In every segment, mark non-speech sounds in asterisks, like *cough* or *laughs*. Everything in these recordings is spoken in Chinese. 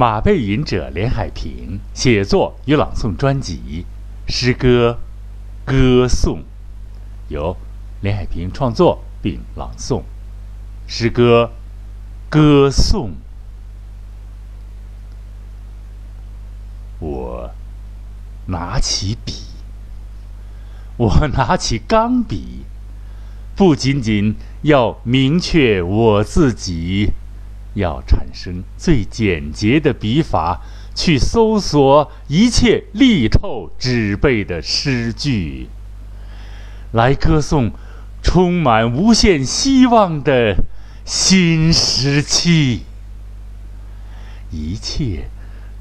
马背吟者连海平写作与朗诵专辑《诗歌歌颂》，由连海平创作并朗诵。诗歌歌颂，我拿起笔，我拿起钢笔，不仅仅要明确我自己。要产生最简洁的笔法，去搜索一切力透纸背的诗句，来歌颂充满无限希望的新时期。一切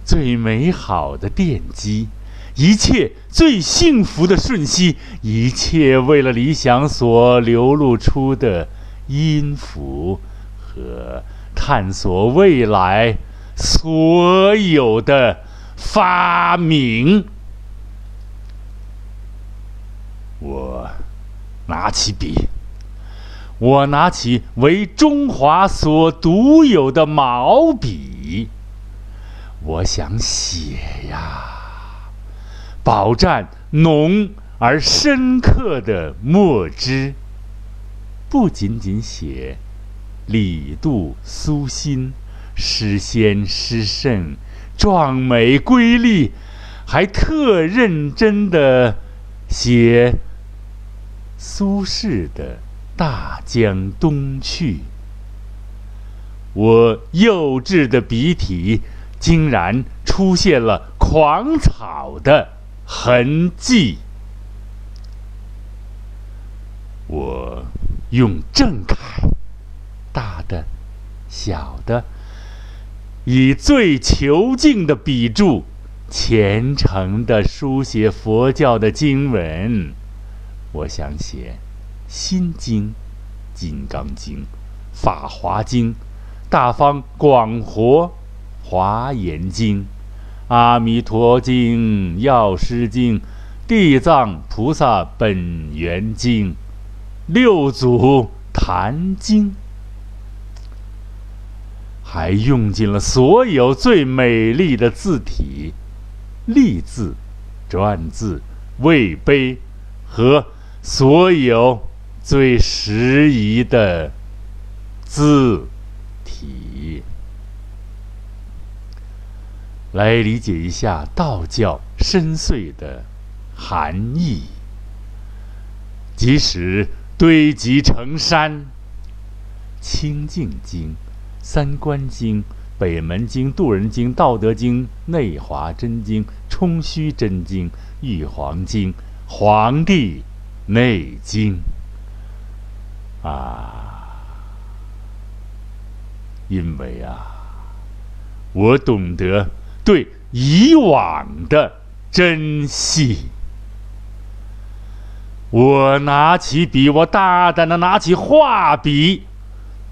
最美好的奠基，一切最幸福的瞬息，一切为了理想所流露出的音符和。探索未来，所有的发明。我拿起笔，我拿起为中华所独有的毛笔，我想写呀，饱蘸浓而深刻的墨汁，不仅仅写。李杜苏辛，诗仙诗圣，壮美瑰丽，还特认真的写苏轼的《大江东去》。我幼稚的笔体，竟然出现了狂草的痕迹。我用正楷。的、小的，以最遒劲的笔触，虔诚的书写佛教的经文。我想写《心经》《金刚经》《法华经》《大方广活华严经》《阿弥陀经》《药师经》《地藏菩萨本愿经》《六祖坛经》。还用尽了所有最美丽的字体，隶字、篆字、魏碑和所有最适宜的字体，来理解一下道教深邃的含义。即使堆积成山，《清净经》。三观经、北门经、渡人经、道德经、内华真经、冲虚真经、玉皇经、黄帝内经啊！因为啊，我懂得对以往的珍惜。我拿起笔，我大胆的拿起画笔。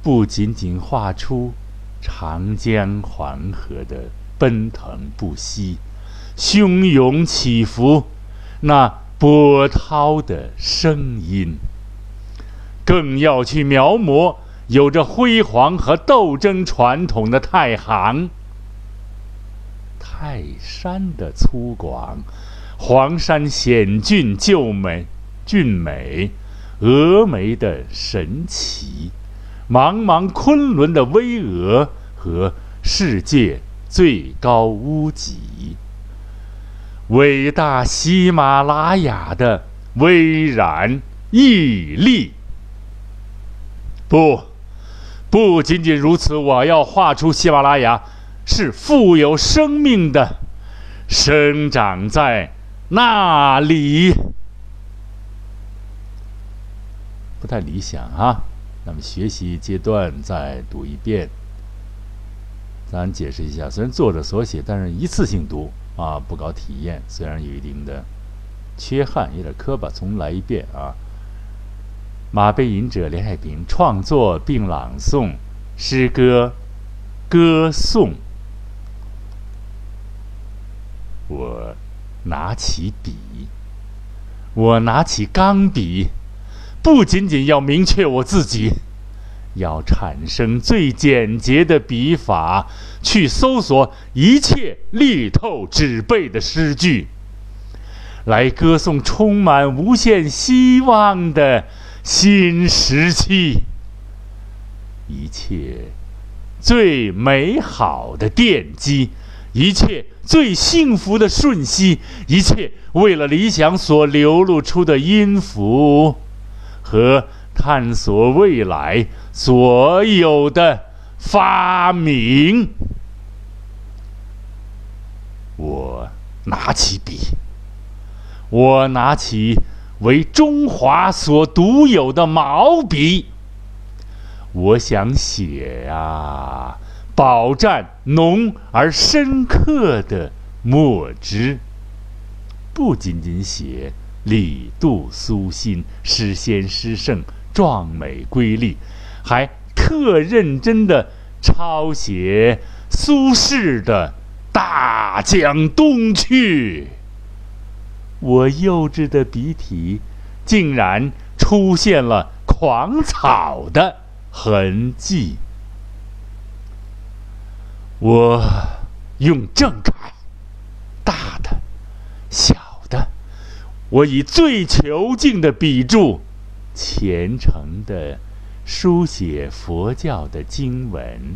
不仅仅画出长江黄河的奔腾不息、汹涌起伏，那波涛的声音，更要去描摹有着辉煌和斗争传统的太行、泰山的粗犷，黄山险峻秀美、俊美，峨眉的神奇。茫茫昆仑的巍峨和世界最高屋脊，伟大喜马拉雅的巍然屹立。不，不仅仅如此，我要画出喜马拉雅是富有生命的，生长在那里。不太理想啊。那么学习阶段再读一遍，咱解释一下。虽然作者所写，但是一次性读啊，不搞体验，虽然有一定的缺憾，有点磕巴，重来一遍啊。马背吟者连海平创作并朗诵诗歌《歌颂》。我拿起笔，我拿起钢笔。不仅仅要明确我自己，要产生最简洁的笔法，去搜索一切力透纸背的诗句，来歌颂充满无限希望的新时期。一切最美好的奠基，一切最幸福的瞬息，一切为了理想所流露出的音符和。探索未来所有的发明，我拿起笔，我拿起为中华所独有的毛笔，我想写呀，饱蘸浓而深刻的墨汁，不仅仅写李杜苏辛诗仙诗圣。壮美瑰丽，还特认真的抄写苏轼的《大江东去》。我幼稚的笔体，竟然出现了狂草的痕迹。我用正楷，大的、小的，我以最遒劲的笔触。虔诚的书写佛教的经文，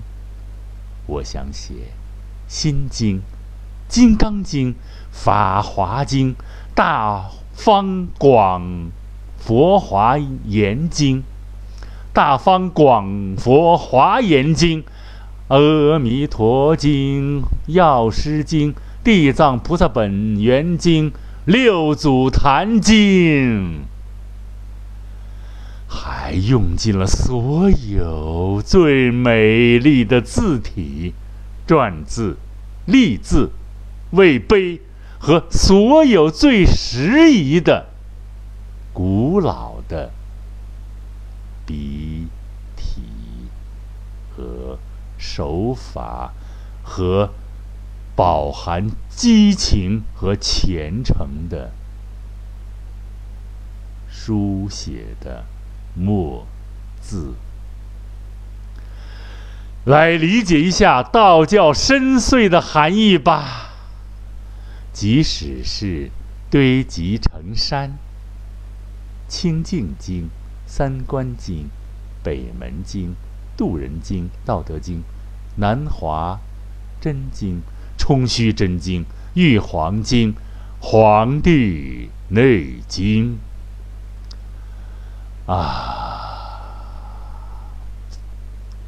我想写《心经》《金刚经》《法华经》《大方广佛华严经》《大方广佛华严经》《阿弥陀经》《药师经》《地藏菩萨本愿经》《六祖坛经》。还用尽了所有最美丽的字体，篆字、隶字、魏碑和所有最适宜的、古老的笔体和手法，和饱含激情和虔诚的书写的。墨字，来理解一下道教深邃的含义吧。即使是堆积成山，《清净经》《三观经》《北门经》《渡人经》《道德经》《南华真经》《冲虚真经》《玉皇经》《黄帝内经》。啊，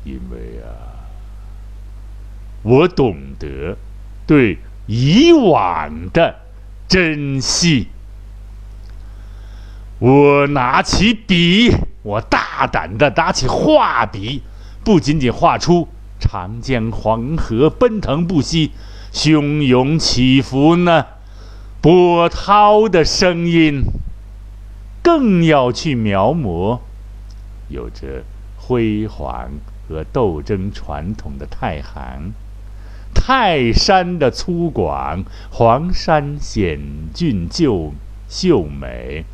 因为啊，我懂得对以往的珍惜。我拿起笔，我大胆的拿起画笔，不仅仅画出长江黄河奔腾不息、汹涌起伏呢？波涛的声音。更要去描摹有着辉煌和斗争传统的太行，泰山的粗犷，黄山险峻秀秀美，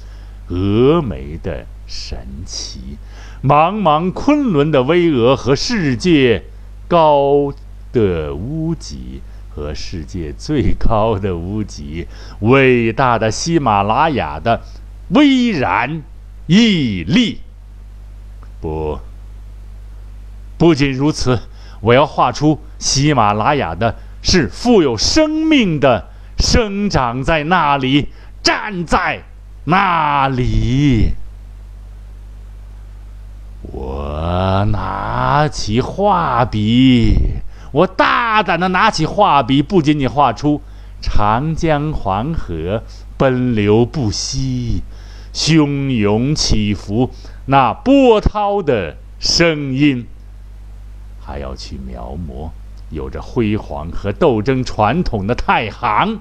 峨眉的神奇，茫茫昆仑的巍峨和世界高的屋脊，和世界最高的屋脊，伟大的喜马拉雅的。巍然屹立。不，不仅如此，我要画出喜马拉雅的是富有生命的，生长在那里，站在那里。我拿起画笔，我大胆的拿起画笔，不仅仅画出长江黄河奔流不息。汹涌起伏，那波涛的声音，还要去描摹有着辉煌和斗争传统的太行，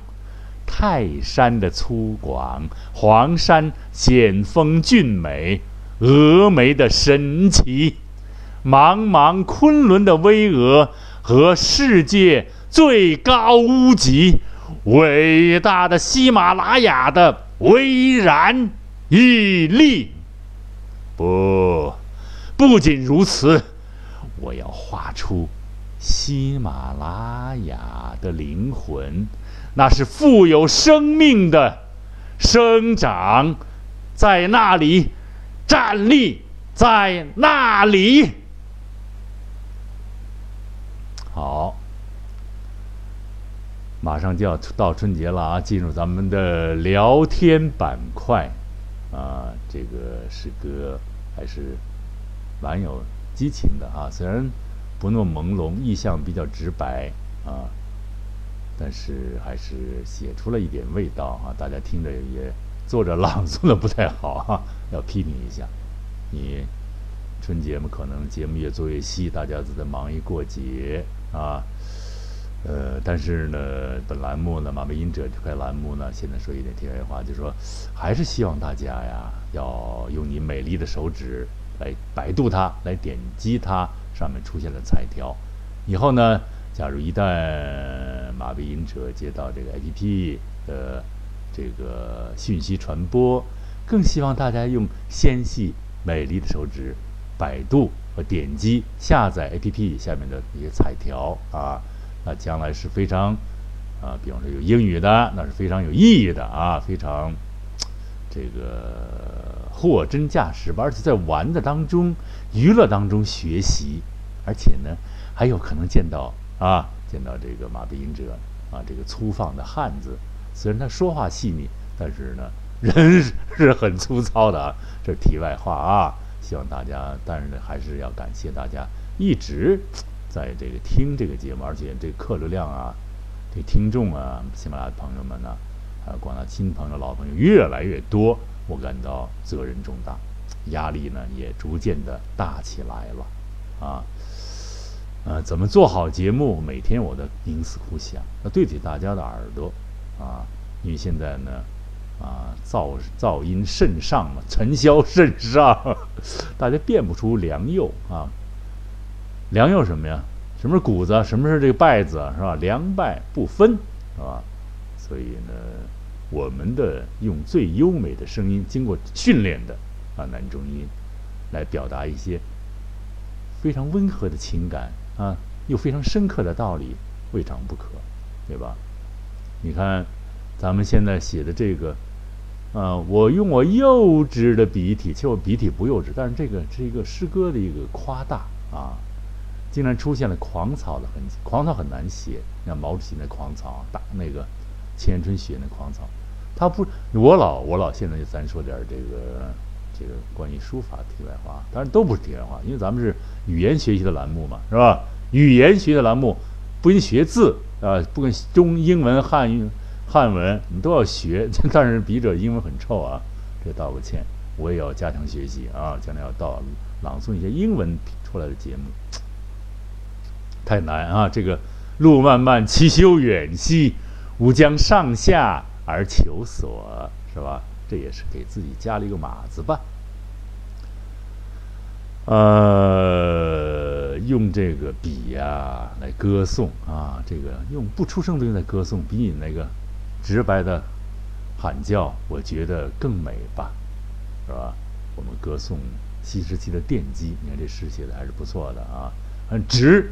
泰山的粗犷，黄山险峰峻美，峨眉的神奇，茫茫昆仑的巍峨和世界最高屋脊，伟大的喜马拉雅的巍然。屹立，不，不仅如此，我要画出喜马拉雅的灵魂，那是富有生命的生长，在那里站立，在那里。好，马上就要到春节了啊！进入咱们的聊天板块啊，这个诗歌还是蛮有。激情的啊，虽然不那么朦胧，意象比较直白啊，但是还是写出了一点味道啊。大家听着也，作者朗诵的不太好哈，*laughs* 要批评一下。你春节嘛，可能节目越做越细，大家都在忙于过节啊。呃，但是呢，本栏目呢，马背音者这块栏目呢，现在说一点题外话，就是说，还是希望大家呀，要用你美丽的手指。来百度它，来点击它，上面出现了彩条。以后呢，假如一旦马背音者接到这个 APP 的这个信息传播，更希望大家用纤细美丽的手指百度和点击下载 APP 下面的一些彩条啊，那将来是非常啊，比方说有英语的，那是非常有意义的啊，非常这个。货真价实吧，而且在玩的当中、娱乐当中学习，而且呢，还有可能见到啊，见到这个马背音者啊，这个粗放的汉子。虽然他说话细腻，但是呢，人 *laughs* 是很粗糙的啊。这是题外话啊，希望大家，但是呢，还是要感谢大家一直在这个听这个节目，而且这个客流量啊，这听众啊，喜马拉雅的朋友们呢，还有广大新朋友、老朋友越来越多。我感到责任重大，压力呢也逐渐的大起来了，啊，呃，怎么做好节目？每天我都冥思苦想，要对得起大家的耳朵，啊，因为现在呢，啊，噪噪音甚上嘛，尘嚣甚上，*laughs* 大家辨不出良莠啊。良莠什么呀？什么是谷子？什么是这个稗子？是吧？良败不分，是吧？所以呢。我们的用最优美的声音，经过训练的啊男中音，来表达一些非常温和的情感啊，又非常深刻的道理，未尝不可，对吧？你看，咱们现在写的这个啊，我用我幼稚的笔体，其实我笔体不幼稚，但是这个是一个诗歌的一个夸大啊，竟然出现了狂草的痕迹。狂草很难写，像毛主席那狂草，大那个千春写那狂草。他不，我老我老现在就咱说点这个这个关于书法题外话，当然都不是题外话，因为咱们是语言学习的栏目嘛，是吧？语言学的栏目不仅学字啊，不跟中英文、汉语、汉文你都要学，*laughs* 但是笔者英文很臭啊，这道个歉，我也要加强学习啊，将来要到朗诵一些英文出来的节目，太难啊！这个路漫漫其修远兮，吾将上下。而求索是吧？这也是给自己加了一个码子吧。呃，用这个笔呀来歌颂啊，这个用不出声的用来歌颂，比你那个直白的喊叫，我觉得更美吧，是吧？我们歌颂新时期的奠基，你看这诗写的还是不错的啊，很直。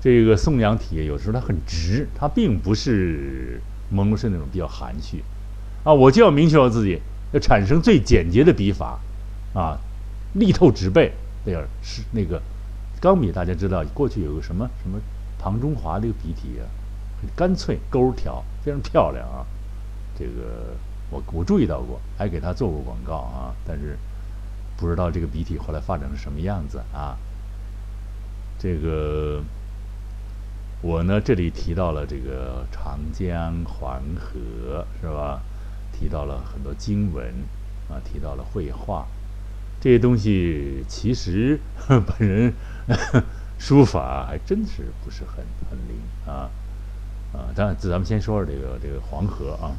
这个颂扬体有时候它很直，它并不是。朦胧是那种比较含蓄，啊，我就要明确我自己，要产生最简洁的笔法，啊，力透纸背，那样是那个钢笔，大家知道过去有个什么什么庞中华这个笔体啊，干脆勾条非常漂亮啊，这个我我注意到过，还给他做过广告啊，但是不知道这个笔体后来发展成什么样子啊，这个。我呢，这里提到了这个长江黄河，是吧？提到了很多经文，啊，提到了绘画，这些东西其实 *laughs* 本人 *laughs* 书法还真是不是很很灵啊啊！当然，咱们先说说这个这个黄河啊，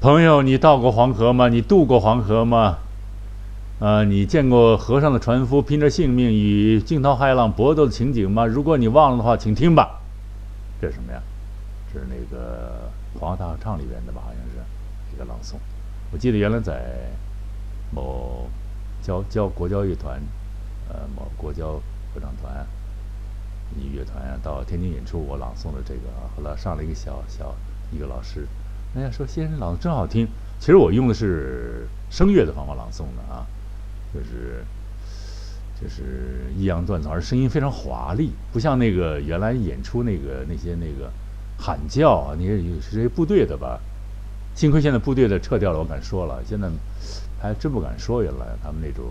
朋友，你到过黄河吗？你渡过黄河吗？啊，你见过河上的船夫拼着性命与惊涛骇浪搏斗的情景吗？如果你忘了的话，请听吧。这是什么呀？这是那个《黄河大合唱》里边的吧？好像是一个朗诵。我记得原来在某教教国教乐团呃某国交合唱团、你乐团啊到天津演出，我朗诵的这个，后来上了一个小小一个老师，人家说先生朗诵真好听。其实我用的是声乐的方法朗诵的啊，就是就是抑扬顿挫，而声音非常华丽，不像那个原来演出那个那些那个喊叫啊，那些有些部队的吧。幸亏现在部队的撤掉了，我敢说了，现在还真不敢说。原来他们那种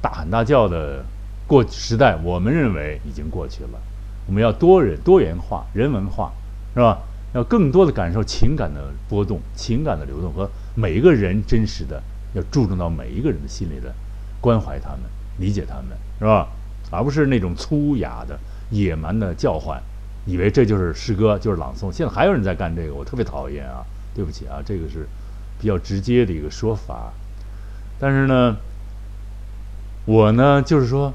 大喊大叫的过时代，我们认为已经过去了。我们要多人多元化、人文化，是吧？要更多的感受情感的波动、情感的流动和每一个人真实的，要注重到每一个人的心里的关怀他们、理解他们，是吧？而不是那种粗哑的、野蛮的叫唤。以为这就是诗歌，就是朗诵。现在还有人在干这个，我特别讨厌啊！对不起啊，这个是比较直接的一个说法。但是呢，我呢就是说，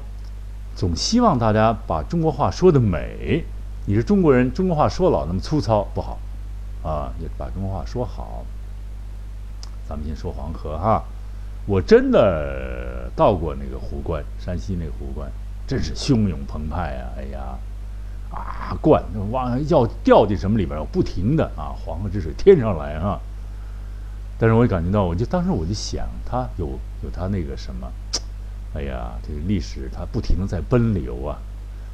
总希望大家把中国话说的美。你是中国人，中国话说老那么粗糙不好啊，也把中国话说好。咱们先说黄河哈，我真的到过那个湖关，山西那个湖关，真是汹涌澎湃啊！哎呀。啊，灌往要掉进什么里边不停的啊，黄河之水天上来啊！但是我也感觉到，我就当时我就想，它有有它那个什么，哎呀，这个历史它不停的在奔流啊，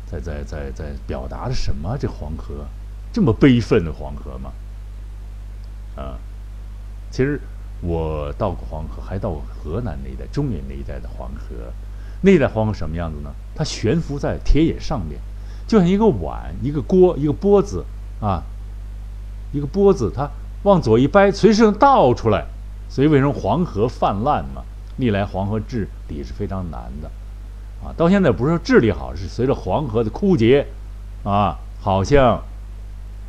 在在在在表达着什么？这黄河这么悲愤的黄河吗？啊，其实我到过黄河，还到过河南那一带、中原那一带的黄河，那一带黄河什么样子呢？它悬浮在田野上面。就像一个碗，一个锅，一个钵子啊，一个钵子，它往左一掰，随时能倒出来。所以为什么黄河泛滥嘛？历来黄河治理是非常难的啊。到现在不是说治理好，是随着黄河的枯竭啊，好像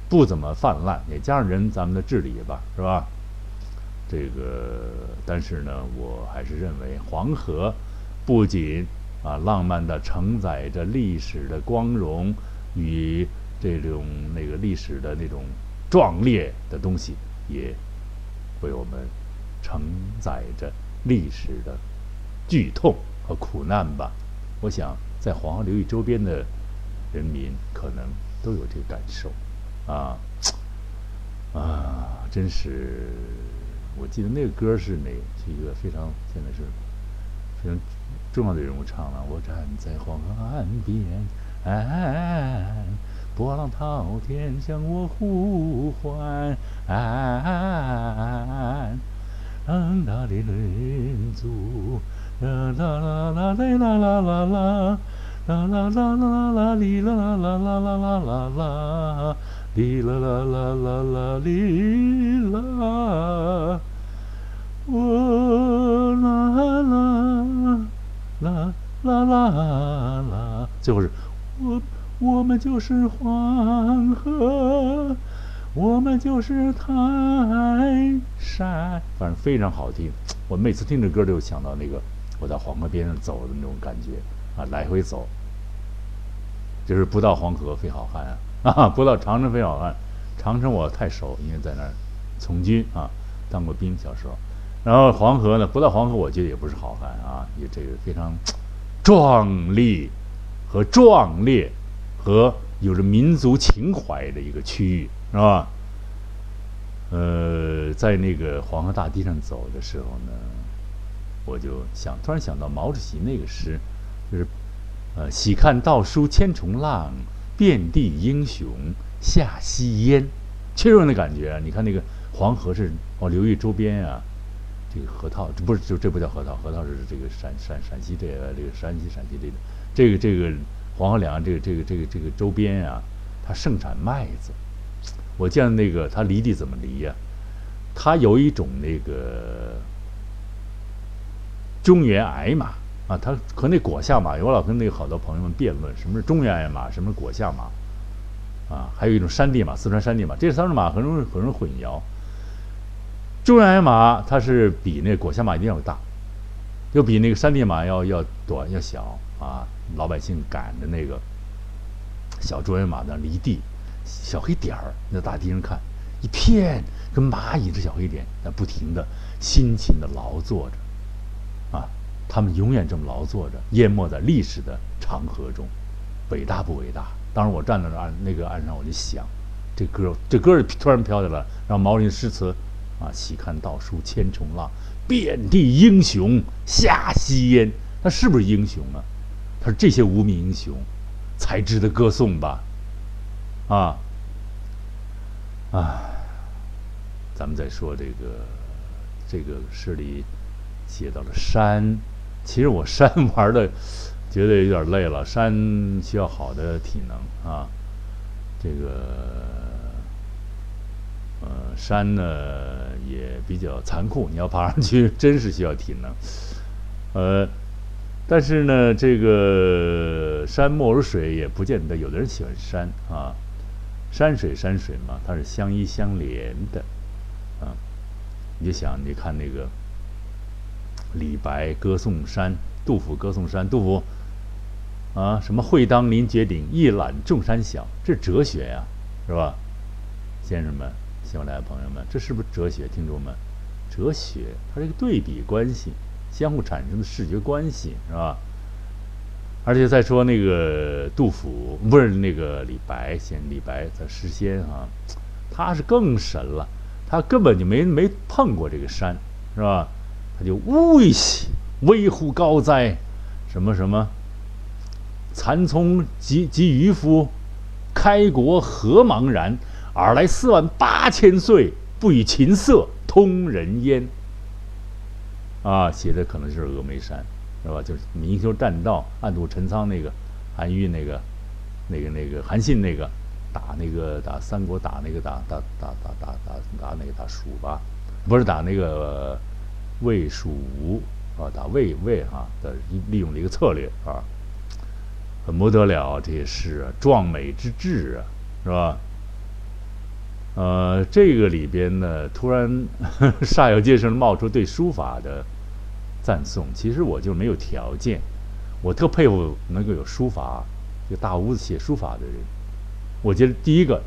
不怎么泛滥。也加上人咱们的治理吧，是吧？这个，但是呢，我还是认为黄河不仅。啊，浪漫的承载着历史的光荣与这种那个历史的那种壮烈的东西，也为我们承载着历史的剧痛和苦难吧。我想，在黄河流域周边的人民可能都有这个感受。啊啊，真是！我记得那个歌是哪？是一个非常现在是非常。重要的人物唱了：“我站在黄河岸边，波浪滔天向我呼唤。当大的人族，啦啦啦啦啦啦啦啦啦，啦啦啦啦啦哩啦啦啦啦啦啦啦。啦，哩啦啦啦啦啦哩啦，我啦啦。”啦啦啦啦，最后是我，我们就是黄河，我们就是泰山，反正非常好听。我每次听这歌，就想到那个我在黄河边上走的那种感觉啊，来回走，就是不到黄河非好汉啊，啊，*laughs* 不到长城非好汉。长城我太熟，因为在那儿从军啊，当过兵，小时候。然后黄河呢，不到黄河，我觉得也不是好汉啊，也这个非常壮丽和壮烈和有着民族情怀的一个区域，是吧？呃，在那个黄河大堤上走的时候呢，我就想，突然想到毛主席那个诗，就是呃，喜看稻书千重浪，遍地英雄下夕烟，确实有那感觉。你看那个黄河是往流域周边啊。这个河套，这不是就这不叫河套，河套是这个陕陕陕西这个这个山西陕西这个这个这个黄河两岸这个这个这个这个周边啊，它盛产麦子。我见那个它犁地怎么犁呀？它有一种那个中原矮马啊，它和那果下马，我老跟那个好多朋友们辩论，什么是中原矮马，什么是果下马啊？还有一种山地马，四川山地马，这三种马很容易很容易混淆。中原矮马它是比那果下马一定要大，又比那个山地马要要短要小啊！老百姓赶的那个小中原马呢，离地小黑点儿，那大地上看一片跟蚂蚁的小黑点，在不停的辛勤的劳作着，啊，他们永远这么劳作着，淹没在历史的长河中，伟大不伟大？当时我站在那岸那个岸上，我就想，这歌这歌突然飘下来，让毛林诗词啊，喜看道书千重浪，遍地英雄下夕烟。他是不是英雄啊？他说这些无名英雄才值得歌颂吧？啊啊！咱们再说这个这个诗里写到了山，其实我山玩的觉得有点累了，山需要好的体能啊。这个呃山呢也比较残酷，你要爬上去真是需要体能，呃。但是呢，这个山莫如水也不见得，有的人喜欢山啊，山水山水嘛，它是相依相连的，啊，你就想，你看那个李白歌颂山，杜甫歌颂山，杜甫啊，什么会当凌绝顶，一览众山小，这哲学呀，是吧？先生们，喜欢来的朋友们，这是不是哲学？听众们，哲学它是一个对比关系。相互产生的视觉关系是吧？而且再说那个杜甫不是那个李白先李白的诗仙啊，他是更神了，他根本就没没碰过这个山是吧？他就呜一起危乎高哉，什么什么，蚕丛及及渔夫，开国何茫然？尔来四万八千岁，不与琴瑟通人烟。啊，写的可能就是峨眉山，是吧？就是明修栈道，暗度陈仓那个，韩愈那个，那个那个韩信那个，打那个打三国打那个打打打打打打打那个打蜀吧，不是打那个魏蜀吴啊，打魏魏哈的利用的一个策略啊，很不得了这些诗啊，壮美之至啊，是吧？呃，这个里边呢，突然 *laughs* 煞有介事冒出对书法的。赞颂，其实我就没有条件，我特佩服能够有书法，就大屋子写书法的人。我觉得第一个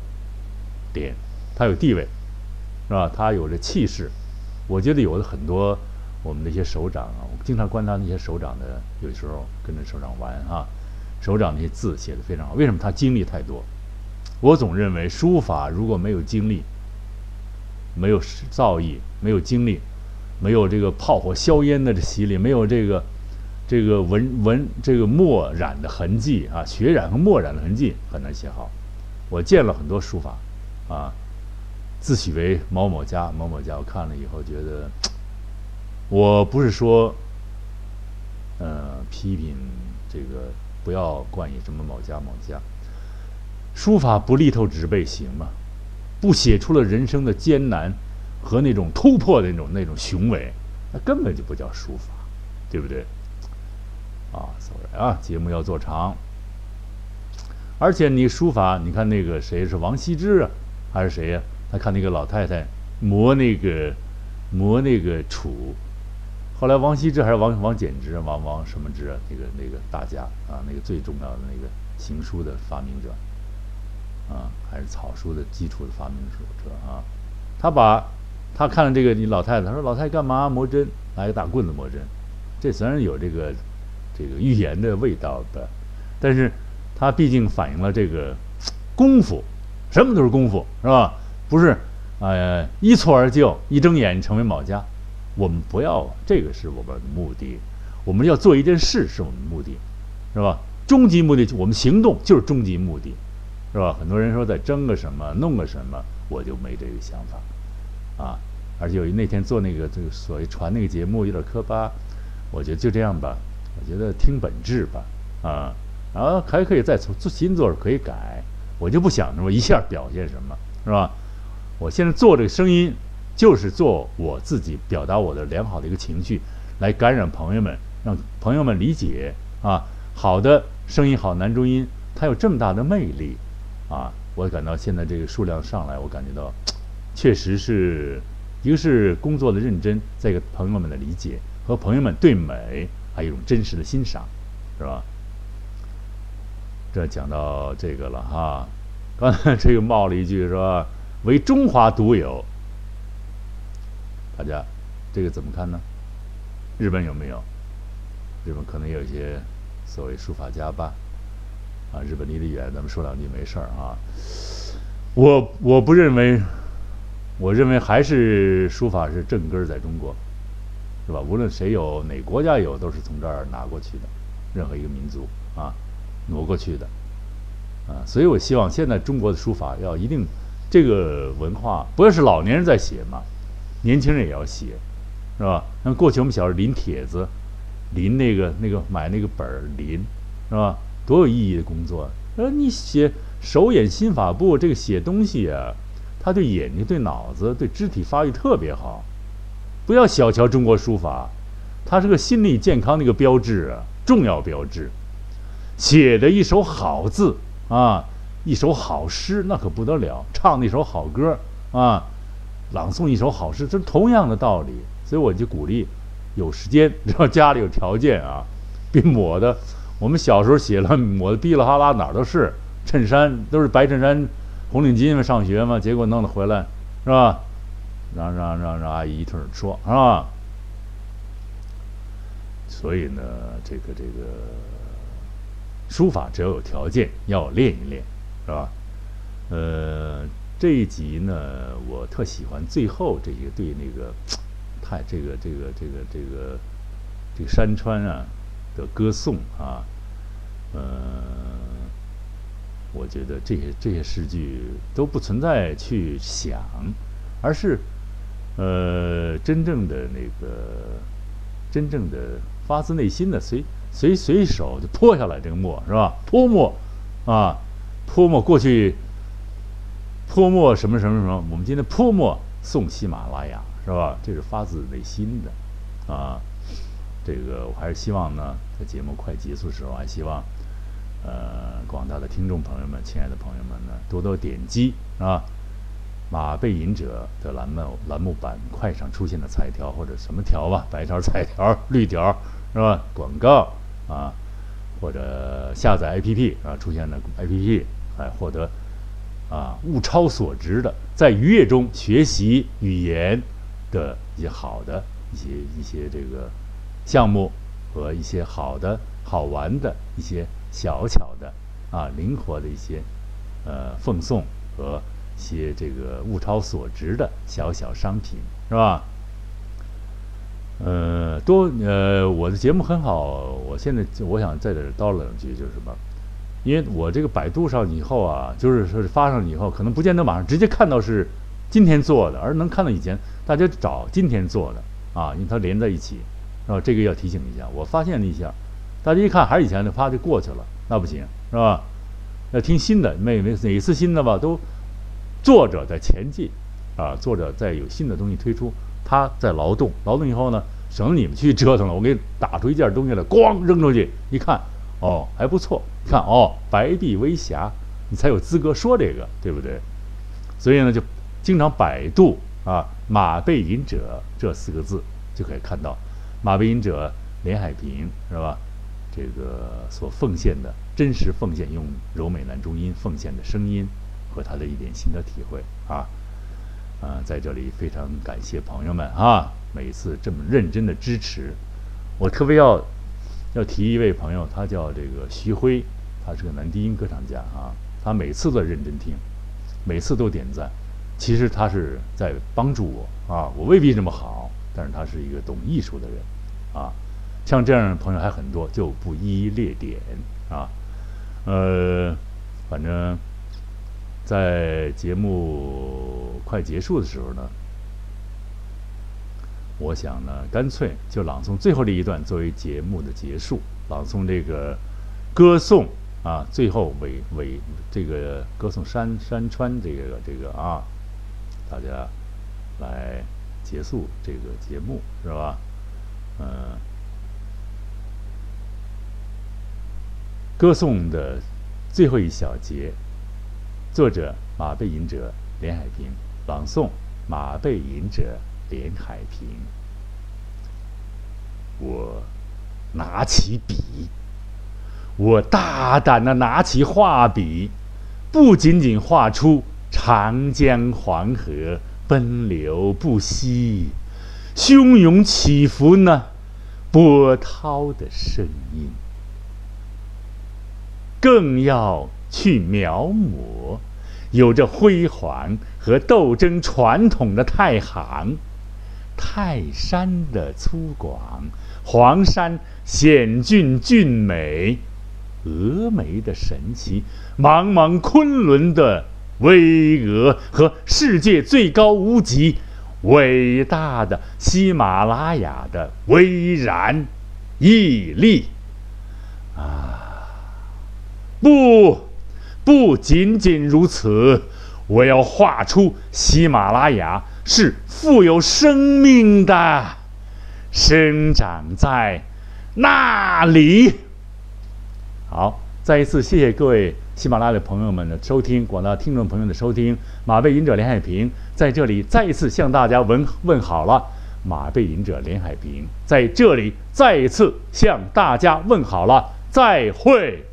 点，他有地位，是吧？他有着气势。我觉得有的很多我们那些首长啊，我经常观察那些首长的，有时候跟着首长玩啊，首长那些字写的非常好。为什么？他经历太多。我总认为书法如果没有经历，没有造诣，没有经历。没有这个炮火硝烟的这洗礼，没有这个这个文文这个墨染的痕迹啊，血染和墨染的痕迹很难写好。我见了很多书法，啊，自诩为某某家某某家，我看了以后觉得，我不是说，呃，批评这个不要冠以什么某家某家，书法不力透纸背行吗？不写出了人生的艰难。和那种突破的那种那种雄伟，那根本就不叫书法，对不对？啊，sorry 啊，节目要做长。而且你书法，你看那个谁是王羲之啊，还是谁呀？他看那个老太太磨那个磨那个杵，后来王羲之还是王王简之，王王什么之啊？那个那个大家啊，那个最重要的那个行书的发明者啊，还是草书的基础的发明者啊，他把。他看了这个你老太太，他说：“老太太干嘛磨针？拿一个大棍子磨针。”这虽然有这个这个预言的味道的，但是它毕竟反映了这个功夫，什么都是功夫，是吧？不是，呃，一蹴而就，一睁眼成为某家。我们不要这个是我们的目的，我们要做一件事是我们的目的，是吧？终极目的，我们行动就是终极目的，是吧？很多人说在争个什么，弄个什么，我就没这个想法。啊，而且有一那天做那个这个所谓传那个节目有点磕巴，我觉得就这样吧，我觉得听本质吧，啊，然后还可以再做新作可以改，我就不想什么一下表现什么，是吧？我现在做这个声音，就是做我自己表达我的良好的一个情绪，来感染朋友们，让朋友们理解啊，好的声音好男中音，它有这么大的魅力，啊，我感到现在这个数量上来，我感觉到。确实是一个是工作的认真，再一个朋友们的理解和朋友们对美还有一种真实的欣赏，是吧？这讲到这个了哈，刚才这又冒了一句说“为中华独有”，大家这个怎么看呢？日本有没有？日本可能有一些所谓书法家吧，啊，日本离得远，咱们说两句没事儿啊。我我不认为，我认为还是书法是正根儿在中国，是吧？无论谁有，哪国家有，都是从这儿拿过去的，任何一个民族啊，挪过去的，啊，所以我希望现在中国的书法要一定这个文化，不要是老年人在写嘛，年轻人也要写，是吧？像过去我们小时候临帖子。临那个那个买那个本儿临，是吧？多有意义的工作。呃，你写手眼心法部这个写东西啊，他对眼睛、对脑子、对肢体发育特别好。不要小瞧中国书法，它是个心理健康的一个标志啊，重要标志。写的一手好字啊，一首好诗那可不得了，唱那首好歌啊，朗诵一首好诗，这是同样的道理。所以我就鼓励。有时间，只 *laughs* 要家里有条件啊，别抹的。我们小时候写了抹的噼里啪啦，哪儿都是。衬衫都是白衬衫、红领巾嘛，上学嘛，结果弄了回来，是吧？让让让让阿姨一顿说，是吧？所以呢，这个这个书法只要有条件，要练一练，是吧？呃，这一集呢，我特喜欢最后这个对那个。*tsk* 太，这个这个这个这个这个山川啊的歌颂啊，呃，我觉得这些这些诗句都不存在去想，而是呃真正的那个真正的发自内心的随随随手就泼下来这个墨是吧？泼墨啊，泼墨过去泼墨什么什么什么，我们今天泼墨送喜马拉雅。是吧？这是发自内心的，啊，这个我还是希望呢，在节目快结束时候，还希望，呃，广大的听众朋友们、亲爱的朋友们呢，多多点击啊，马背吟者的栏目栏目板块上出现的彩条或者什么条吧，白条、彩条、绿条，是吧？广告啊，或者下载 APP 啊，出现的 APP，还获得啊物超所值的，在愉悦中学习语言。的一些好的一些一些这个项目和一些好的好玩的一些小巧的啊灵活的一些呃奉送和一些这个物超所值的小小商品是吧？呃，多呃，我的节目很好，我现在我想在这叨两句，就是什么？因为我这个百度上以后啊，就是说是发上以后，可能不见得马上直接看到是今天做的，而能看到以前。大家找今天做的啊，因为它连在一起，是吧？这个要提醒一下。我发现了一下，大家一看还是以前的，啪就过去了，那不行，是吧？要听新的，每每哪次新的吧，都作者在前进，啊，作者在有新的东西推出，他在劳动，劳动以后呢，省得你们去折腾了，我给你打出一件东西来，咣扔出去，一看，哦，还不错，看哦，白璧微瑕，你才有资格说这个，对不对？所以呢，就经常百度。啊，马背吟者这四个字就可以看到，马背吟者连海平是吧？这个所奉献的真实奉献，用柔美男中音奉献的声音和他的一点心得体会啊，啊，在这里非常感谢朋友们啊，每次这么认真的支持，我特别要要提一位朋友，他叫这个徐辉，他是个男低音歌唱家啊，他每次都认真听，每次都点赞。其实他是在帮助我啊，我未必这么好，但是他是一个懂艺术的人啊，像这样的朋友还很多，就不一一列点啊。呃，反正，在节目快结束的时候呢，我想呢，干脆就朗诵最后这一段作为节目的结束，朗诵这个歌颂啊，最后尾尾这个歌颂山山川这个这个啊。大家来结束这个节目是吧？嗯，歌颂的最后一小节，作者马背吟者连海平，朗诵马背吟者连海平。我拿起笔，我大胆的拿起画笔，不仅仅画出。长江黄河奔流不息，汹涌起伏呢，波涛的声音，更要去描摹有着辉煌和斗争传统的太行。泰山的粗犷，黄山险峻峻美，峨眉的神奇，茫茫昆仑的巍峨，和世界最高无极、伟大的喜马拉雅的巍然屹立。啊，不，不仅仅如此，我要画出喜马拉雅。是富有生命的，生长在那里。好，再一次谢谢各位喜马拉雅的朋友们的收听，广大听众朋友的收听。马背隐者连海平在这里再一次向大家问问好了。马背隐者连海平在这里再一次向大家问好了，再会。